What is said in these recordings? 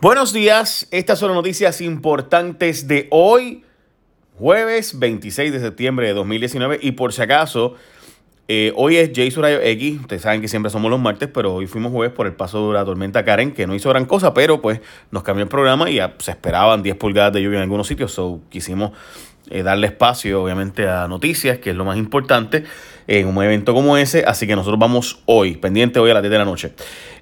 Buenos días, estas son las noticias importantes de hoy, jueves 26 de septiembre de 2019 y por si acaso, eh, hoy es Jay Surayo X, ustedes saben que siempre somos los martes, pero hoy fuimos jueves por el paso de la tormenta Karen, que no hizo gran cosa, pero pues nos cambió el programa y ya se esperaban 10 pulgadas de lluvia en algunos sitios, so quisimos eh, darle espacio obviamente a noticias, que es lo más importante en un evento como ese, así que nosotros vamos hoy, pendiente hoy a las 10 de la noche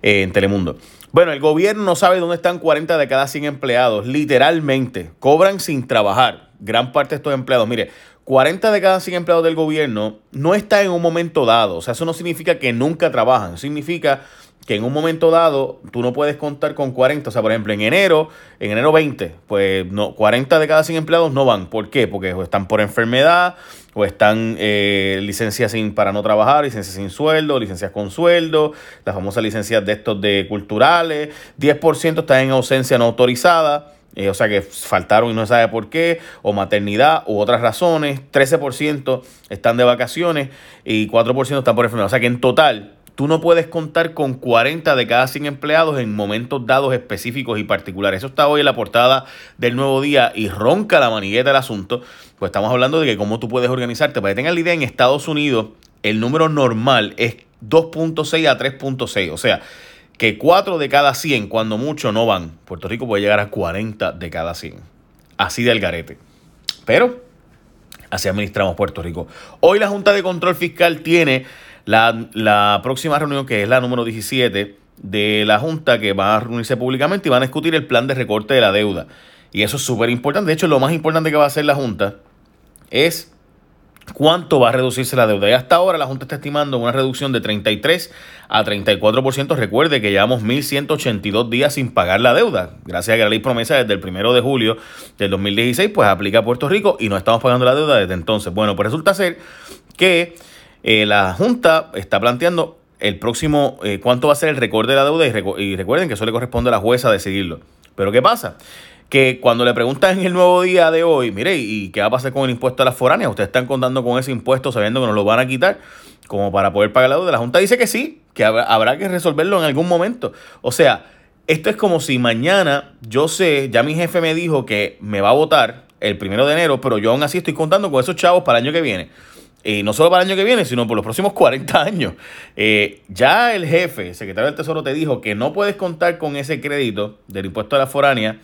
eh, en Telemundo. Bueno, el gobierno no sabe dónde están 40 de cada 100 empleados. Literalmente, cobran sin trabajar. Gran parte de estos empleados. Mire, 40 de cada 100 empleados del gobierno no está en un momento dado. O sea, eso no significa que nunca trabajan. Significa que en un momento dado tú no puedes contar con 40. O sea, por ejemplo, en enero, en enero 20, pues no, 40 de cada 100 empleados no van. ¿Por qué? Porque están por enfermedad o están eh, licencias sin, para no trabajar, licencias sin sueldo, licencias con sueldo, las famosas licencias de estos de culturales, 10% están en ausencia no autorizada. Eh, o sea que faltaron y no se sabe por qué, o maternidad u otras razones, 13% están de vacaciones y 4% están por enfermedad. O sea que en total Tú no puedes contar con 40 de cada 100 empleados en momentos dados específicos y particulares. Eso está hoy en la portada del nuevo día y ronca la manigueta del asunto. Pues estamos hablando de que cómo tú puedes organizarte. Para que tengan la idea, en Estados Unidos el número normal es 2.6 a 3.6. O sea, que 4 de cada 100, cuando mucho, no van. Puerto Rico puede llegar a 40 de cada 100. Así del garete. Pero así administramos Puerto Rico. Hoy la Junta de Control Fiscal tiene la, próxima reunión, que es la número 17 de la Junta, que va a reunirse públicamente y van a discutir el plan de recorte de la deuda. Y eso es súper importante. De hecho, lo más importante que va a hacer la Junta es cuánto va a reducirse la deuda. Y hasta ahora la Junta está estimando una reducción de 33 a 34%. Recuerde que llevamos 1.182 días sin pagar la deuda. Gracias a que la ley promesa desde el primero de julio del 2016, pues aplica a Puerto Rico y no estamos pagando la deuda desde entonces. Bueno, pues resulta ser que eh, la Junta está planteando el próximo, eh, cuánto va a ser el récord de la deuda y, recuerden que eso le corresponde a la jueza decidirlo. Pero ¿qué pasa? Que cuando le preguntan en el nuevo día de hoy, mire, ¿y qué va a pasar con el impuesto a las foráneas? ¿Ustedes están contando con ese impuesto sabiendo que nos lo van a quitar como para poder pagar la deuda? La Junta dice que sí, que habrá que resolverlo en algún momento. O sea, esto es como si mañana yo sé, ya mi jefe me dijo que me va a votar el primero de enero, pero yo aún así estoy contando con esos chavos para el año que viene. Y no solo para el año que viene, sino por los próximos 40 años. Eh, ya el jefe, el secretario del Tesoro, te dijo que no puedes contar con ese crédito del impuesto a la foránea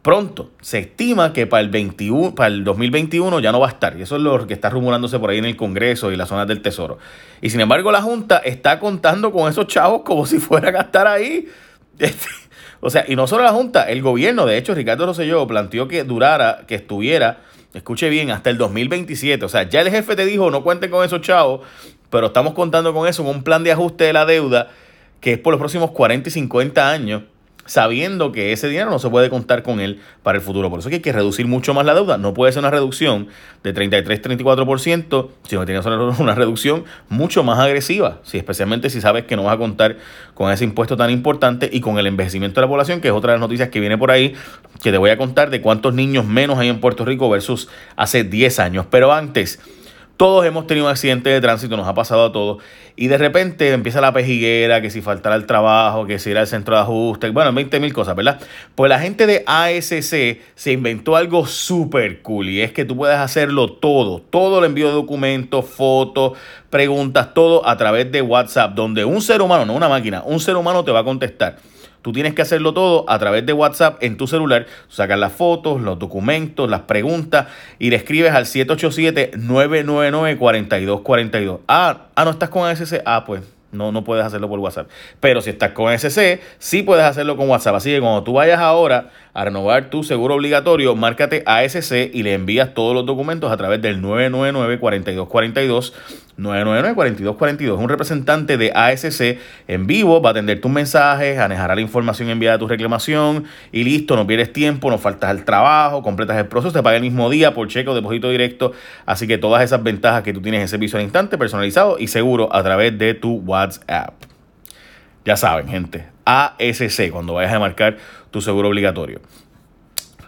pronto. Se estima que para el, 21, para el 2021 ya no va a estar. Y eso es lo que está rumurándose por ahí en el Congreso y las zonas del Tesoro. Y sin embargo, la Junta está contando con esos chavos como si fuera a gastar ahí. O sea, y no solo la Junta, el gobierno, de hecho, Ricardo Rosselló planteó que durara, que estuviera Escuche bien, hasta el 2027. O sea, ya el jefe te dijo, no cuenten con esos chavos, pero estamos contando con eso, en un plan de ajuste de la deuda que es por los próximos 40 y 50 años sabiendo que ese dinero no se puede contar con él para el futuro. Por eso que hay que reducir mucho más la deuda. No puede ser una reducción de 33-34%, sino que tiene que ser una reducción mucho más agresiva, si, especialmente si sabes que no vas a contar con ese impuesto tan importante y con el envejecimiento de la población, que es otra de las noticias que viene por ahí, que te voy a contar de cuántos niños menos hay en Puerto Rico versus hace 10 años. Pero antes... Todos hemos tenido un accidente de tránsito, nos ha pasado a todos. Y de repente empieza la pejiguera, que si faltará el trabajo, que si ir al centro de ajuste, bueno, 20 mil cosas, ¿verdad? Pues la gente de ASC se inventó algo súper cool y es que tú puedes hacerlo todo, todo el envío de documentos, fotos, preguntas, todo a través de WhatsApp, donde un ser humano, no una máquina, un ser humano te va a contestar. Tú tienes que hacerlo todo a través de WhatsApp en tu celular. Sacar las fotos, los documentos, las preguntas y le escribes al 787-999-4242. Ah, ah, no estás con ASC. Ah, pues no, no puedes hacerlo por WhatsApp. Pero si estás con SC, sí puedes hacerlo con WhatsApp. Así que cuando tú vayas ahora a renovar tu seguro obligatorio, márcate ASC y le envías todos los documentos a través del 999-4242. 999-4242. Un representante de ASC en vivo va a atender tus mensajes, manejará la información enviada a tu reclamación y listo, no pierdes tiempo, no faltas al trabajo, completas el proceso, te paga el mismo día por cheque o depósito directo. Así que todas esas ventajas que tú tienes en servicio al instante, personalizado y seguro a través de tu WhatsApp. Ya saben, gente, ASC cuando vayas a marcar tu seguro obligatorio.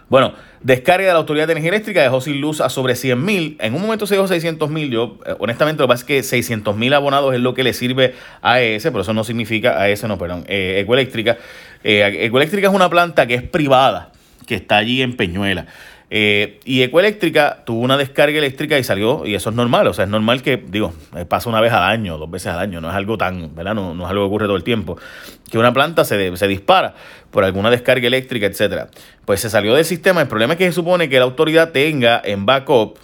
Bueno, descarga de la Autoridad de Energía Eléctrica dejó sin luz a sobre 100 mil. En un momento se dejó 600 mil. Yo, eh, honestamente, lo que pasa es que 600 mil abonados es lo que le sirve a ES, pero eso no significa a ES, no, perdón, eh, Ecoeléctrica. Eh, Ecoeléctrica es una planta que es privada, que está allí en Peñuela. Eh, y Ecoeléctrica tuvo una descarga eléctrica y salió, y eso es normal, o sea, es normal que, digo, eh, pasa una vez al año, dos veces al año, no es algo tan, ¿verdad? No, no es algo que ocurre todo el tiempo, que una planta se, se dispara por alguna descarga eléctrica, etcétera. Pues se salió del sistema, el problema es que se supone que la autoridad tenga en backup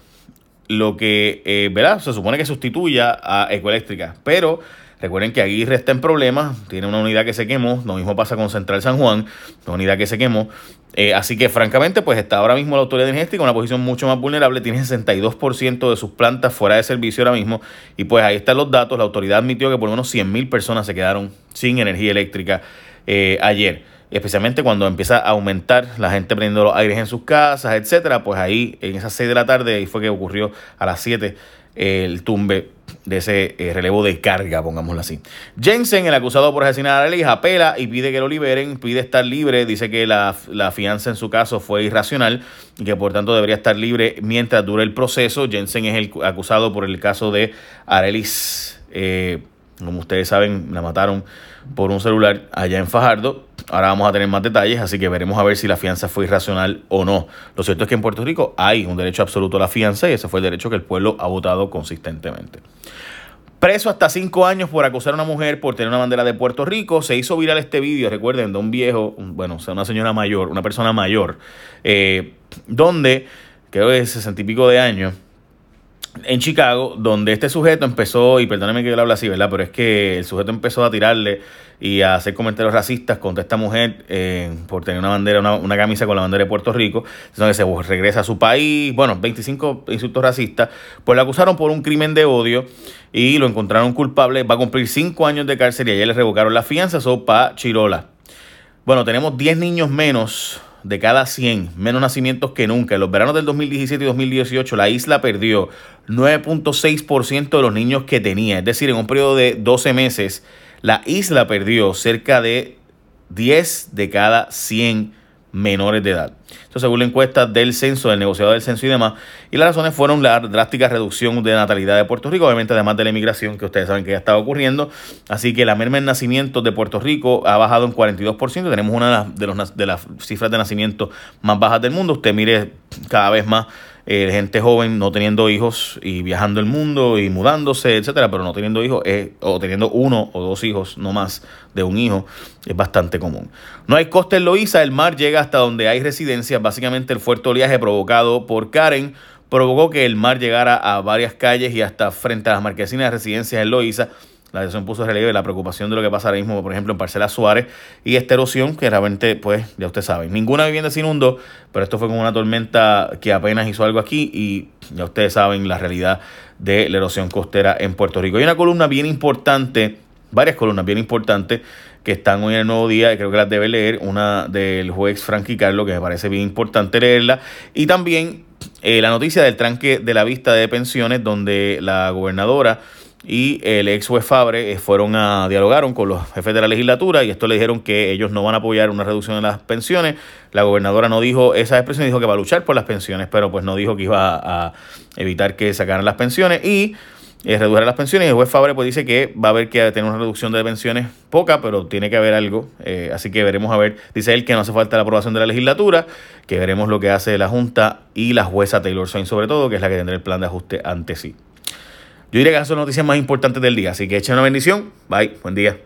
lo que, eh, ¿verdad? Se supone que sustituya a Ecoeléctrica, pero Recuerden que Aguirre está en problemas, tiene una unidad que se quemó, lo mismo pasa con Central San Juan, una unidad que se quemó. Eh, así que francamente, pues está ahora mismo la autoridad energética en una posición mucho más vulnerable, tiene 62% de sus plantas fuera de servicio ahora mismo. Y pues ahí están los datos, la autoridad admitió que por lo menos 100.000 personas se quedaron sin energía eléctrica eh, ayer especialmente cuando empieza a aumentar la gente prendiendo los aires en sus casas, etcétera, pues ahí en esas 6 de la tarde, ahí fue que ocurrió a las 7 el tumbe de ese eh, relevo de carga, pongámoslo así. Jensen, el acusado por asesinar a Alex, apela y pide que lo liberen, pide estar libre, dice que la, fianza en su caso fue irracional y que por tanto debería estar libre mientras dure el proceso. Jensen es el acusado por el caso de Arelis, eh, como ustedes saben, la mataron por un celular allá en Fajardo. Ahora vamos a tener más detalles, así que veremos a ver si la fianza fue irracional o no. Lo cierto es que en Puerto Rico hay un derecho absoluto a la fianza y ese fue el derecho que el pueblo ha votado consistentemente. Preso hasta cinco años por acusar a una mujer por tener una bandera de Puerto Rico. Se hizo viral este vídeo, recuerden, de un viejo, bueno, o sea, una señora mayor, una persona mayor, eh, donde, creo que es sesenta y pico de años, en Chicago, donde este sujeto empezó, y perdónenme que yo lo hable así, ¿verdad? Pero es que el sujeto empezó a tirarle y a hacer comentarios racistas contra esta mujer eh, por tener una bandera, una, camisa con la bandera de Puerto Rico. Entonces se regresa a su país, bueno, 25 insultos racistas, pues lo acusaron por un crimen de odio y lo encontraron culpable. Va a cumplir 5 años de cárcel y ayer le revocaron la fianza, eso para Chirola. Bueno, tenemos 10 niños menos de cada 100, menos nacimientos que nunca. En los veranos del 2017 y 2018, la isla perdió 9.6% de los niños que tenía. Es decir, en un periodo de 12 meses, la isla perdió cerca de 10 de cada 100 menores de edad. Esto según la encuesta del censo, del negociado del censo y demás. Y las razones fueron la drástica reducción de natalidad de Puerto Rico, obviamente además de la inmigración que ustedes saben que ya estaba ocurriendo. Así que la merma en nacimientos de Puerto Rico ha bajado en 42%. Tenemos una de, los, de las cifras de nacimiento más bajas del mundo. Usted mire cada vez más eh, gente joven no teniendo hijos y viajando el mundo y mudándose, etcétera, pero no teniendo hijos eh, o teniendo uno o dos hijos, no más de un hijo, es bastante común. No hay costa en Loíza, el mar llega hasta donde hay residencias. Básicamente, el fuerte oleaje provocado por Karen provocó que el mar llegara a varias calles y hasta frente a las marquesinas de residencias en Loíza la decisión puso relieve la preocupación de lo que pasa ahora mismo, por ejemplo, en Parcela Suárez y esta erosión que realmente, pues, ya usted sabe, ninguna vivienda se inundó, pero esto fue como una tormenta que apenas hizo algo aquí y ya ustedes saben la realidad de la erosión costera en Puerto Rico. Hay una columna bien importante, varias columnas bien importantes que están hoy en el nuevo día y creo que las debe leer, una del juez Frankie Carlos, que me parece bien importante leerla, y también eh, la noticia del tranque de la vista de pensiones, donde la gobernadora y el ex juez Fabre eh, fueron a dialogaron con los jefes de la legislatura y esto le dijeron que ellos no van a apoyar una reducción de las pensiones. La gobernadora no dijo esa expresión, dijo que va a luchar por las pensiones, pero pues no dijo que iba a, evitar que sacaran las pensiones y eh, redujeran las pensiones. El juez Fabre pues dice que va a haber que tener una reducción de pensiones poca, pero tiene que haber algo. Eh, así que veremos a ver. Dice él que no hace falta la aprobación de la legislatura, que veremos lo que hace la Junta y la jueza Taylor Swain sobre todo, que es la que tendrá el plan de ajuste ante sí. Yo diría que esas son las noticias más importantes del día. Así que echen una bendición. Bye. Buen día.